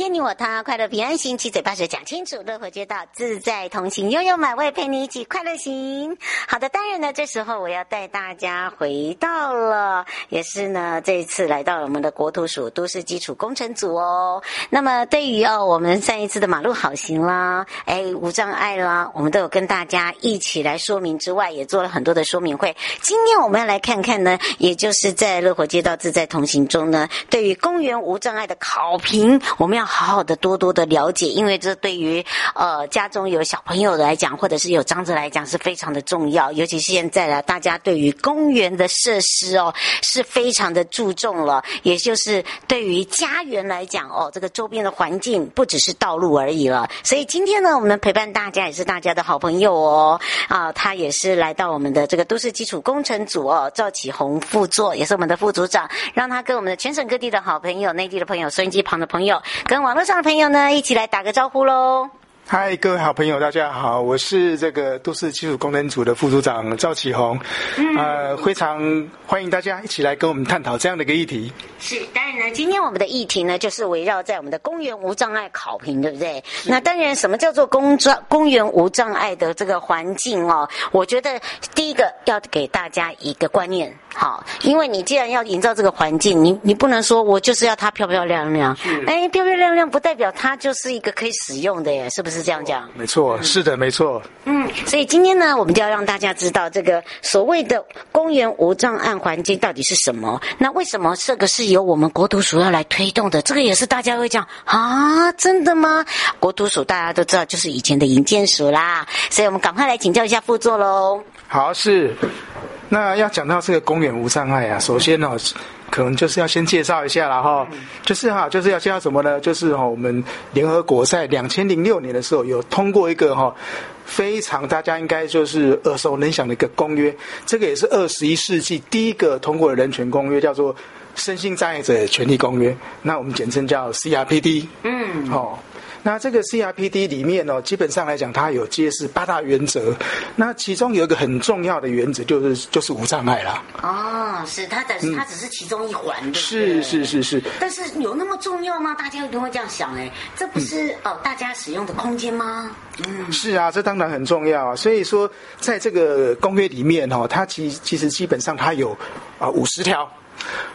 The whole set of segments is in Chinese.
迎接你我他，快乐平安行，七嘴八舌讲清楚，乐活街道自在同行，悠悠满位陪你一起快乐行。好的，当然呢，这时候我要带大家回到了，也是呢，这一次来到了我们的国土署都市基础工程组哦。那么对于哦，我们上一次的马路好行啦，哎，无障碍啦，我们都有跟大家一起来说明之外，也做了很多的说明会。今天我们要来看看呢，也就是在乐活街道自在同行中呢，对于公园无障碍的考评，我们要好好的多多的了解，因为这对于呃家中有小朋友来讲，或者是有长者来讲是非常的重要。尤其是现在呢，大家对于公园的设施哦是非常的注重了。也就是对于家园来讲哦，这个周边的环境不只是道路而已了。所以今天呢，我们陪伴大家也是大家的好朋友哦啊，他也是来到我们的这个都市基础工程组哦，赵启宏副座也是我们的副组长，让他跟我们的全省各地的好朋友、内地的朋友、收音机旁的朋友。跟网络上的朋友呢，一起来打个招呼喽！嗨，各位好朋友，大家好，我是这个都市基础工程组的副组长赵启宏，嗯、呃，非常欢迎大家一起来跟我们探讨这样的一个议题。是，当然呢，今天我们的议题呢，就是围绕在我们的公园无障碍考评，对不对？那当然，什么叫做公障公园无障碍的这个环境哦？我觉得第一个要给大家一个观念，好，因为你既然要营造这个环境，你你不能说我就是要它漂漂亮亮，哎，漂漂亮亮不代表它就是一个可以使用的耶，是不是？是这样讲，没错，是的，没错。嗯，所以今天呢，我们就要让大家知道这个所谓的公园无障碍环境到底是什么。那为什么这个是由我们国土署要来推动的？这个也是大家会讲啊，真的吗？国土署大家都知道，就是以前的营建署啦。所以我们赶快来请教一下副座喽。好，是。那要讲到这个公园无障碍啊，首先呢、哦。可能就是要先介绍一下了哈，就是哈，就是要介绍什么呢？就是哈，我们联合国在两千零六年的时候有通过一个哈，非常大家应该就是耳熟能详的一个公约，这个也是二十一世纪第一个通过的人权公约，叫做《身心障碍者权利公约》，那我们简称叫 CRPD。嗯，好。那这个 CRPD 里面呢，基本上来讲，它有揭示八大原则。那其中有一个很重要的原则，就是就是无障碍啦。哦，是它的，它只是其中一环，对不对？是是是是。但是有那么重要吗？大家一定会这样想，哎，这不是哦，大家使用的空间吗？嗯，是啊，这当然很重要啊。所以说，在这个公约里面哦，它其其实基本上它有啊五十条。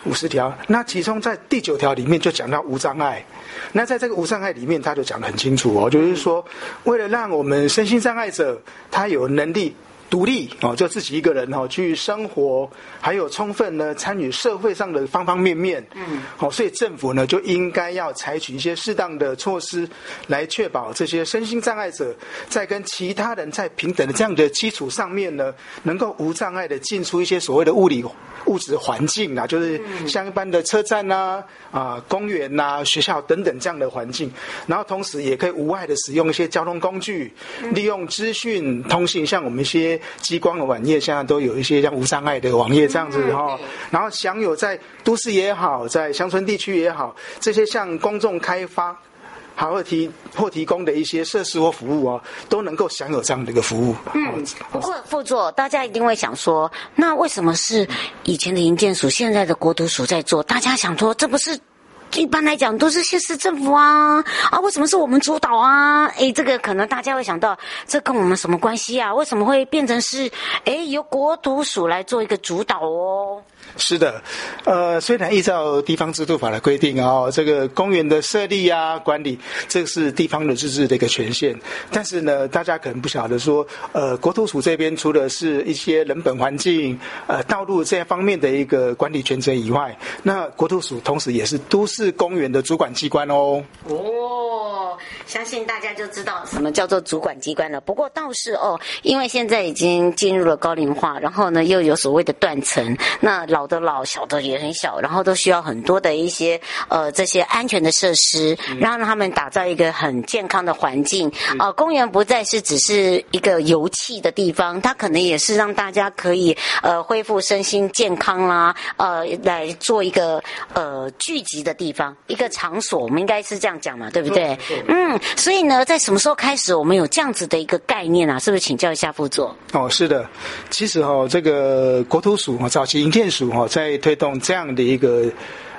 五十条，那其中在第九条里面就讲到无障碍。那在这个无障碍里面，他就讲得很清楚哦，就是说，为了让我们身心障碍者他有能力。独立哦，就自己一个人哦去生活，还有充分呢参与社会上的方方面面。嗯，好，所以政府呢就应该要采取一些适当的措施，来确保这些身心障碍者在跟其他人在平等的这样的基础上面呢，能够无障碍的进出一些所谓的物理物质环境啊，就是像一般的车站呐、啊、啊公园呐、啊、学校等等这样的环境，然后同时也可以无碍的使用一些交通工具，利用资讯通信，像我们一些。激光的网页现在都有一些像无障碍的网页这样子哈，然后享有在都市也好，在乡村地区也好，这些向公众开发还会提或提供的一些设施或服务哦，都能够享有这样的一个服务。嗯，不过副座大家一定会想说，那为什么是以前的营建署，现在的国土署在做？大家想说，这不是？一般来讲都是县市政府啊啊，为什么是我们主导啊？哎，这个可能大家会想到，这跟我们什么关系啊？为什么会变成是哎由国土署来做一个主导哦？是的，呃，虽然依照地方制度法的规定啊，这个公园的设立啊、管理，这是地方的自治的一个权限。但是呢，大家可能不晓得说，呃，国土署这边除了是一些人本环境、呃，道路这方面的一个管理权责以外，那国土署同时也是都市公园的主管机关哦。哦，相信大家就知道什么叫做主管机关了。不过倒是哦，因为现在已经进入了高龄化，然后呢又有所谓的断层，那老的老，小的也很小，然后都需要很多的一些呃这些安全的设施，然后让他们打造一个很健康的环境。呃，公园不再是只是一个游憩的地方，它可能也是让大家可以呃恢复身心健康啦，呃来做一个呃聚集的地方，一个场所，我们应该是这样讲嘛，对不对？嗯，所以呢，在什么时候开始我们有这样子的一个概念啊？是不是请教一下副座？哦，是的，其实哦，这个国土署哦，早期营建署哈。在推动这样的一个，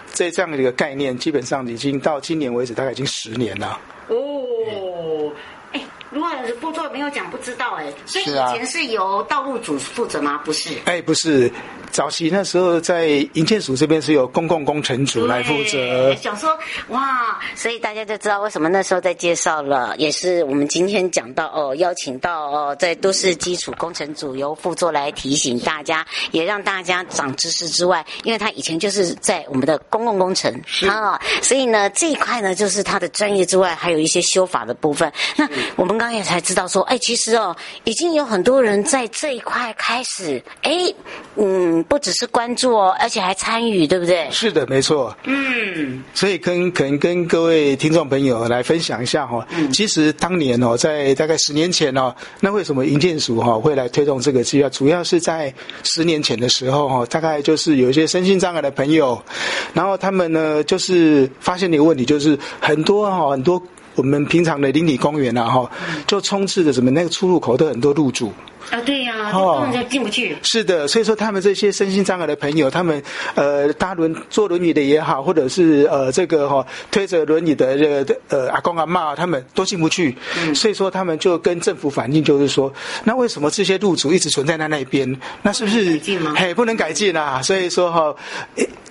在这样的一个概念，基本上已经到今年为止，大概已经十年了。哦，哎，如果副座没有讲，不知道哎。所以以前是由道路组负责吗？不是。哎，不是。早期那时候在营建署这边是由公共工程组来负责。想说哇，所以大家就知道为什么那时候在介绍了，也是我们今天讲到哦，邀请到哦，在都市基础工程组由副座来提醒大家，也让大家长知识之外，因为他以前就是在我们的公共工程啊，所以呢这一块呢就是他的专业之外，还有一些修法的部分。那我们刚刚也才知道说，哎，其实哦，已经有很多人在这一块开始，哎，嗯。不只是关注哦，而且还参与，对不对？是的，没错。嗯，所以跟可能跟各位听众朋友来分享一下哈、哦。嗯，其实当年哦，在大概十年前哦，那为什么营建署哈会来推动这个计划？主要是在十年前的时候哈，大概就是有一些身心障碍的朋友，然后他们呢就是发现了一个问题，就是很多哈很多我们平常的邻里公园啊哈，就充斥着什么那个出入口都很多路阻。啊，对呀、啊，就进不去。是的，所以说他们这些身心障碍的朋友，他们呃搭轮坐轮椅的也好，或者是呃这个哈、哦、推着轮椅的这个呃阿公阿妈，他们都进不去。嗯，所以说他们就跟政府反映，就是说，那为什么这些路阻一直存在在那边？那是不是改进吗？嘿，不能改进啊！所以说哈、哦，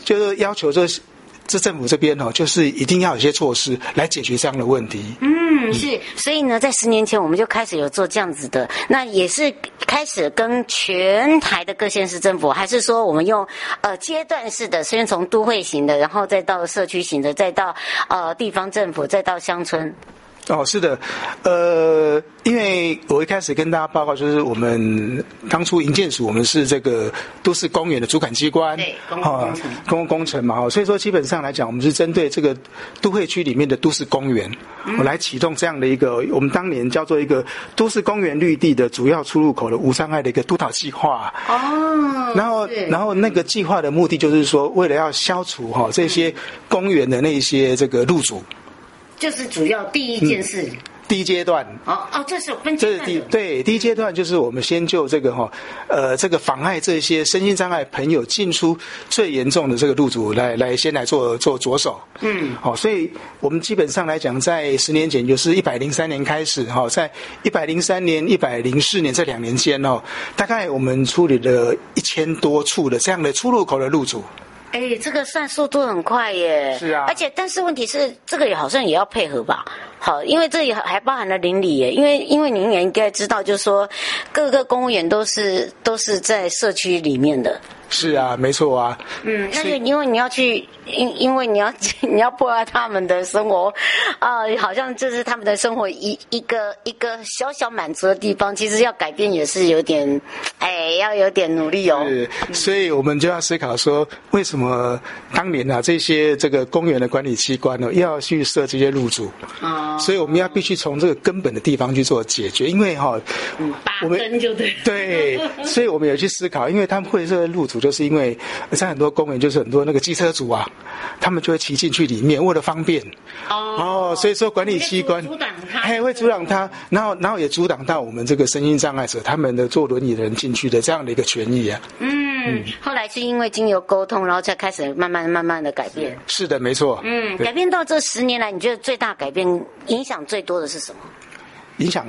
就是要求这。这政府这边哦，就是一定要有些措施来解决这样的问题。嗯，是，所以呢，在十年前我们就开始有做这样子的，那也是开始跟全台的各县市政府，还是说我们用呃阶段式的，先从都会型的，然后再到社区型的，再到呃地方政府，再到乡村。哦，是的，呃，因为我一开始跟大家报告，就是我们当初营建署，我们是这个都市公园的主管机关，对，公共工程，公共工程嘛，所以说基本上来讲，我们是针对这个都会区里面的都市公园，我来启动这样的一个，我们当年叫做一个都市公园绿地的主要出入口的无障碍的一个督导计划。哦，然后，然后那个计划的目的就是说，为了要消除哈这些公园的那些这个路阻。就是主要第一件事，嗯、第一阶段。哦哦，这是分阶段。这是第对第一阶段，就是我们先就这个哈，呃，这个妨碍这些身心障碍朋友进出最严重的这个路组来来先来做做着手。嗯，好，所以我们基本上来讲，在十年前，就是一百零三年开始哈，在一百零三年、一百零四年这两年间哦，大概我们处理了一千多处的这样的出入口的路阻。哎，这个算速度很快耶！是啊，而且但是问题是，这个也好像也要配合吧？好，因为这里还包含了邻里耶，因为因为您也应该知道，就是说各个公务员都是都是在社区里面的。是啊，没错啊。嗯，那就因为你要去，因因为你要 你要破坏他们的生活，啊、呃，好像这是他们的生活一一个一个小小满足的地方，其实要改变也是有点，哎，要有点努力哦。是，所以我们就要思考说，为什么当年啊这些这个公园的管理机关呢，要去设这些路阻？啊、哦，所以我们要必须从这个根本的地方去做解决，因为哈、哦，嗯，我们就对，对，所以我们有去思考，因为他们会设路阻。主，就是因为在很多公园，就是很多那个机车主啊，他们就会骑进去里面，为了方便。哦，哦，所以说管理机关阻挡他，哎，会阻挡他，然后然后也阻挡到我们这个身心障碍者他们的坐轮椅的人进去的这样的一个权益啊。嗯，后来是因为经由沟通，然后才开始慢慢慢慢的改变。是的，没错。嗯，改变到这十年来，你觉得最大改变、影响最多的是什么？影响。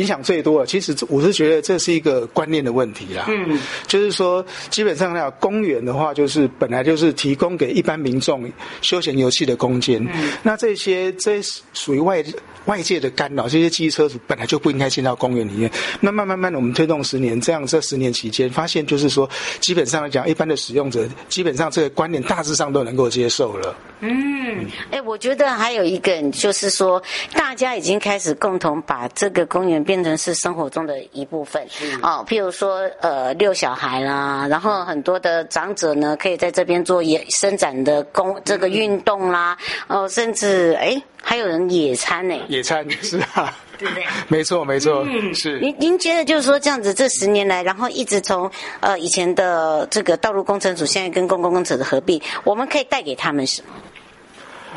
影响最多的，其实我是觉得这是一个观念的问题啦。嗯，就是说，基本上呢，公园的话，就是本来就是提供给一般民众休闲游戏的空间。嗯，那这些这属于外外界的干扰，这些机车主本来就不应该进到公园里面。那慢慢慢的，我们推动十年，这样这十年期间，发现就是说，基本上来讲，一般的使用者基本上这个观念大致上都能够接受了。嗯，哎、欸，我觉得还有一个就是说，大家已经开始共同把这个公园。变成是生活中的一部分哦，譬如说呃遛小孩啦，然后很多的长者呢可以在这边做野伸展的工这个运动啦，哦，甚至哎还有人野餐呢，野餐是啊，对不对？没错没错，嗯，是。您您觉得就是说这样子这十年来，然后一直从呃以前的这个道路工程署，现在跟公共工程的合并，我们可以带给他们什么？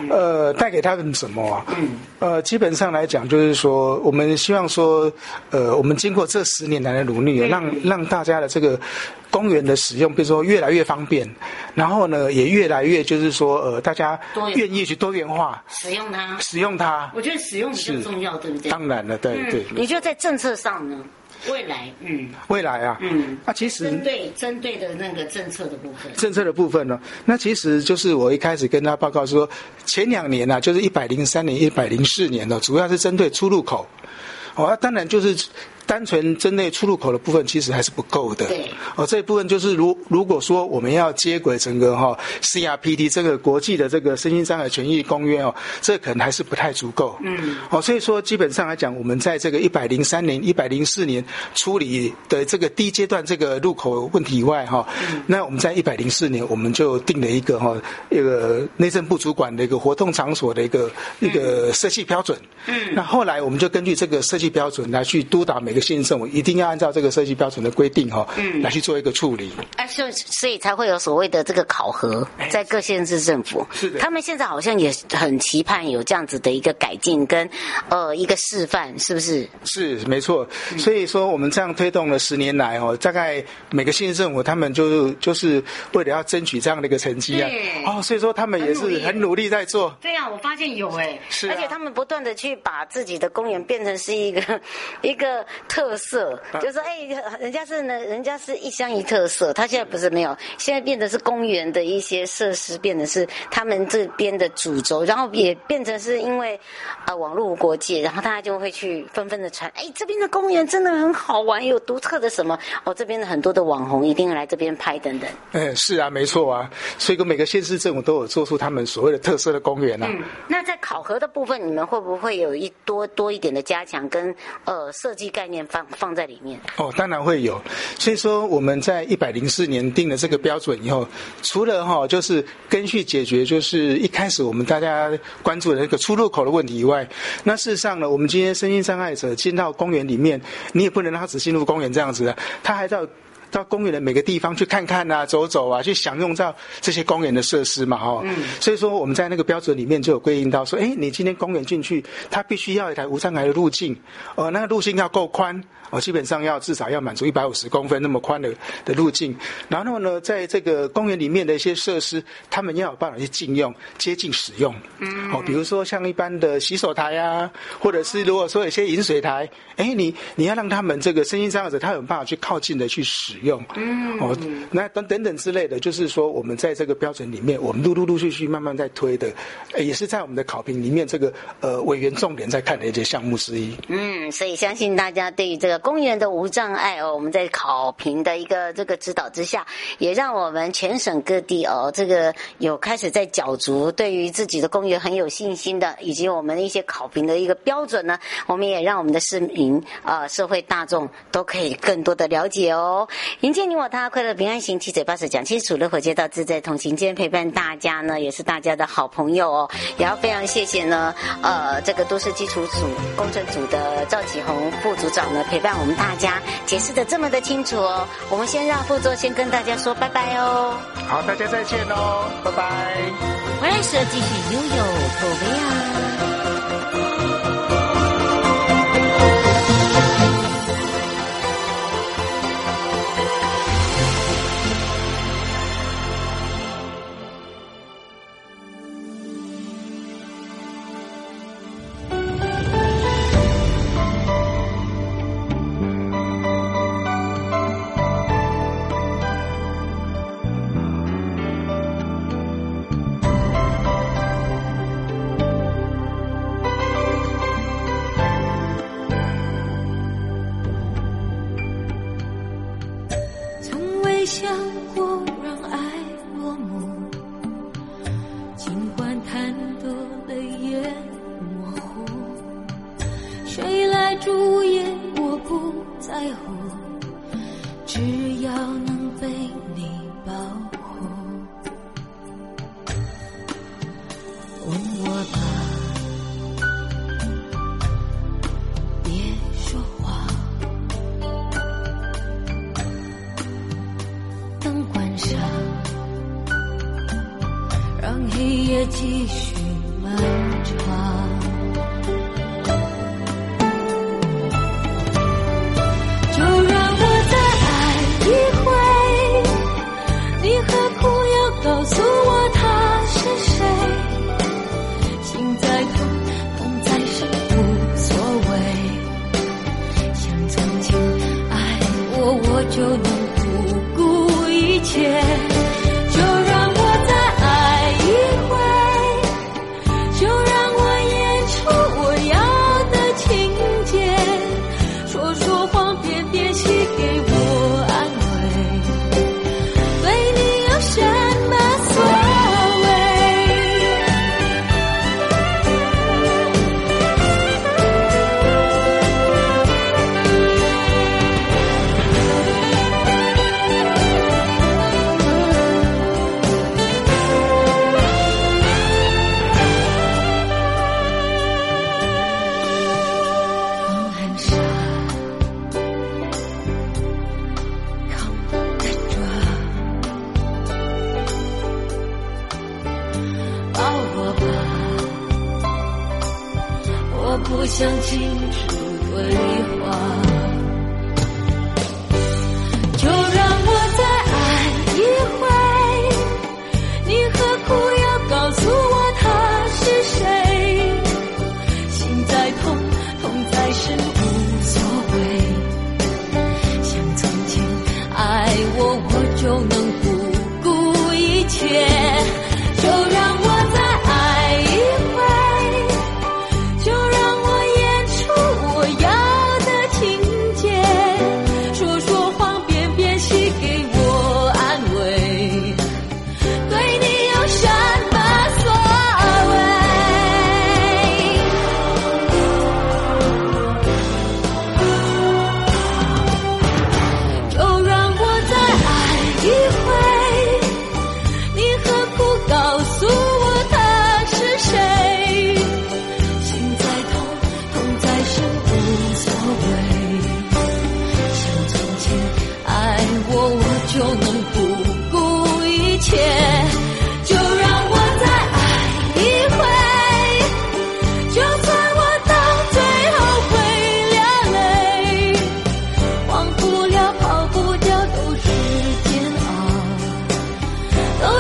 呃，带给他们什么啊？嗯，呃，基本上来讲，就是说，我们希望说，呃，我们经过这十年来的努力，让让大家的这个公园的使用，比如说越来越方便，然后呢，也越来越就是说，呃，大家愿意去多元化使用它，使用它。我觉得使用比较重要，对不对？当然了，对对。你觉得在政策上呢？未来，嗯，未来啊，嗯，那、啊、其实针对针对的那个政策的部分，政策的部分呢，那其实就是我一开始跟他报告说，前两年呢、啊，就是一百零三年、一百零四年呢，主要是针对出入口，哦，啊、当然就是。单纯针对出入口的部分，其实还是不够的。对，哦，这一部分就是如如果说我们要接轨整个哈、哦、CRPD 这个国际的这个身心障碍权益公约哦，这可能还是不太足够。嗯，哦，所以说基本上来讲，我们在这个一百零三年、一百零四年处理的这个第一阶段这个入口问题以外哈、哦，嗯、那我们在一百零四年我们就定了一个哈、哦、一个内政部主管的一个活动场所的一个、嗯、一个设计标准。嗯，那后来我们就根据这个设计标准来去督导每。一个县政府一定要按照这个设计标准的规定哈，嗯，来去做一个处理。哎，所以所以才会有所谓的这个考核，在各县市政府。是的，他们现在好像也很期盼有这样子的一个改进跟呃一个示范，是不是？是没错。所以说我们这样推动了十年来哦，大概每个县政府他们就就是为了要争取这样的一个成绩啊。哦，所以说他们也是很努力在做。对啊，我发现有哎，是，而且他们不断的去把自己的公园变成是一个 一个。特色就是说，哎、欸，人家是呢，人家是一乡一特色，他现在不是没有，现在变得是公园的一些设施，变得是他们这边的主轴，然后也变成是因为啊、呃、网络无国界，然后大家就会去纷纷的传，哎、欸，这边的公园真的很好玩，有独特的什么，哦，这边的很多的网红一定要来这边拍等等。嗯，是啊，没错啊，所以跟每个县市政府都有做出他们所谓的特色的公园啊。嗯，那在考核的部分，你们会不会有一多多一点的加强跟呃设计概念？放放在里面哦，当然会有。所以说我们在一百零四年定了这个标准以后，除了哈就是根据解决就是一开始我们大家关注的那个出入口的问题以外，那事实上呢，我们今天身心障碍者进到公园里面，你也不能让他只进入公园这样子的，他还要。到公园的每个地方去看看啊，走走啊，去享用到这些公园的设施嘛，哈、嗯。所以说我们在那个标准里面就有规定到说，哎，你今天公园进去，它必须要一台无障碍的路径，呃，那个路径要够宽。哦，基本上要至少要满足一百五十公分那么宽的的路径，然后呢，在这个公园里面的一些设施，他们要有办法去禁用、接近使用。嗯。哦，比如说像一般的洗手台啊，或者是如果说有些饮水台，哎，你你要让他们这个身心障碍者，他有办法去靠近的去使用。嗯。哦，那等等等之类的，就是说我们在这个标准里面，我们陆陆陆续续慢慢在推的，也是在我们的考评里面这个呃委员重点在看的一些项目之一。嗯，所以相信大家对于这个。公园的无障碍哦，我们在考评的一个这个指导之下，也让我们全省各地哦，这个有开始在角逐，对于自己的公园很有信心的，以及我们的一些考评的一个标准呢，我们也让我们的市民啊、社会大众都可以更多的了解哦。迎接你我他，快乐平安行，七嘴八舌讲清楚，乐活街道自在同行。今天陪伴大家呢，也是大家的好朋友哦。也要非常谢谢呢，呃，这个都市基础组工程组的赵启宏副组长呢，陪伴我们大家解释的这么的清楚哦。我们先让副座先跟大家说拜拜哦。好，大家再见哦，拜拜。回来让黑夜继续漫长。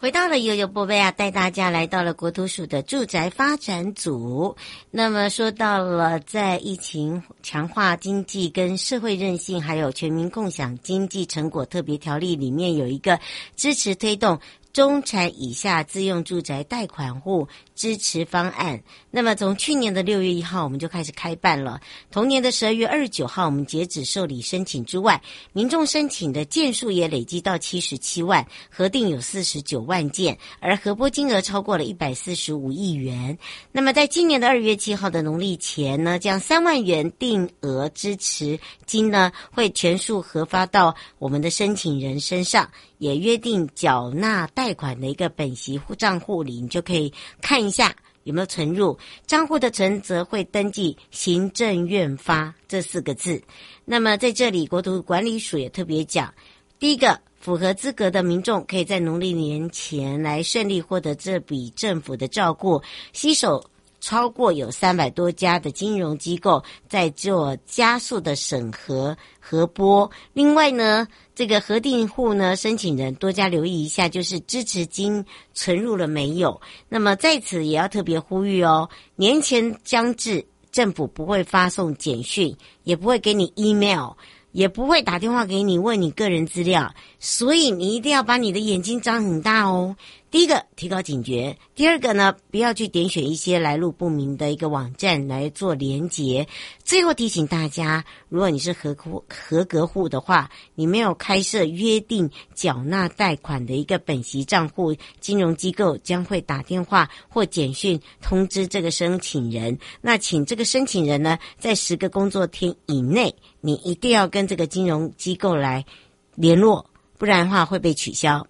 回到了悠悠波贝啊，带大家来到了国土署的住宅发展组。那么说到了在疫情强化经济跟社会韧性，还有全民共享经济成果特别条例里面有一个支持推动。中产以下自用住宅贷款户支持方案，那么从去年的六月一号我们就开始开办了。同年的十二月二十九号，我们截止受理申请之外，民众申请的件数也累积到七十七万，核定有四十九万件，而核拨金额超过了一百四十五亿元。那么在今年的二月七号的农历前呢，将三万元定额支持金呢，会全数核发到我们的申请人身上。也约定缴纳贷款的一个本息户账户里，你就可以看一下有没有存入账户的存折会登记行政院发这四个字。那么在这里，国土管理署也特别讲，第一个，符合资格的民众可以在农历年前来顺利获得这笔政府的照顾，携手。超过有三百多家的金融机构在做加速的审核核拨。另外呢，这个核定户呢，申请人多加留意一下，就是支持金存入了没有？那么在此也要特别呼吁哦，年前将至，政府不会发送简讯，也不会给你 email，也不会打电话给你问你个人资料，所以你一定要把你的眼睛张很大哦。第一个，提高警觉；第二个呢，不要去点选一些来路不明的一个网站来做连结。最后提醒大家，如果你是合户合格户的话，你没有开设约定缴纳贷款的一个本息账户，金融机构将会打电话或简讯通知这个申请人。那请这个申请人呢，在十个工作天以内，你一定要跟这个金融机构来联络，不然的话会被取消。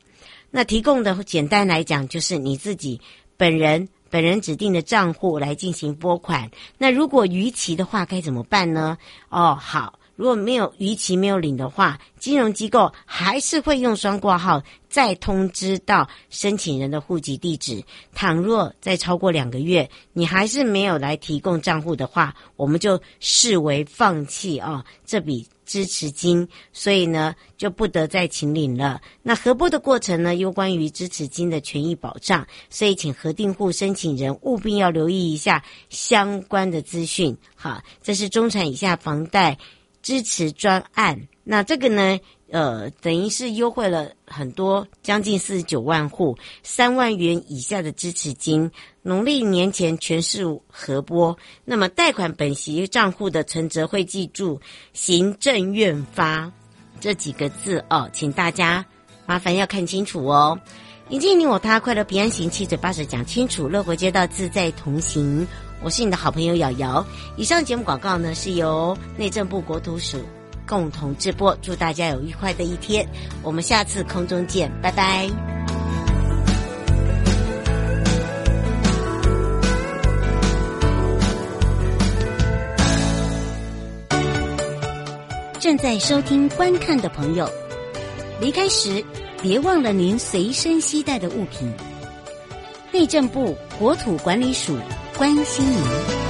那提供的简单来讲，就是你自己本人本人指定的账户来进行拨款。那如果逾期的话，该怎么办呢？哦，好，如果没有逾期没有领的话，金融机构还是会用双挂号再通知到申请人的户籍地址。倘若再超过两个月，你还是没有来提供账户的话，我们就视为放弃、哦、这笔。支持金，所以呢就不得再请领了。那核拨的过程呢，又关于支持金的权益保障，所以请核定户申请人务必要留意一下相关的资讯。好，这是中产以下房贷支持专案。那这个呢？呃，等于是优惠了很多，将近四十九万户，三万元以下的支持金，农历年前全市核拨。那么贷款本息账户的存折会记住“行政院发”这几个字哦，请大家麻烦要看清楚哦。迎接你我他，快乐平安行，七嘴八舌讲清楚，乐活街道自在同行。我是你的好朋友瑶瑶。以上节目广告呢，是由内政部国土署。共同直播，祝大家有愉快的一天。我们下次空中见，拜拜。正在收听、观看的朋友，离开时别忘了您随身携带的物品。内政部国土管理署关心您。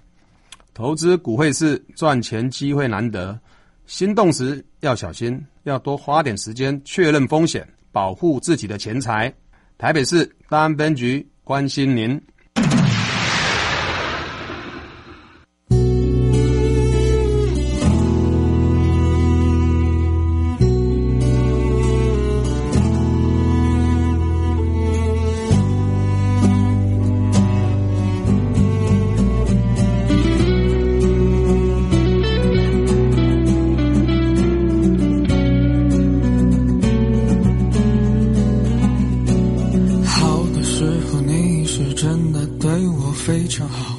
投资股汇市赚钱机会难得，心动时要小心，要多花点时间确认风险，保护自己的钱财。台北市大安分局关心您。非常好。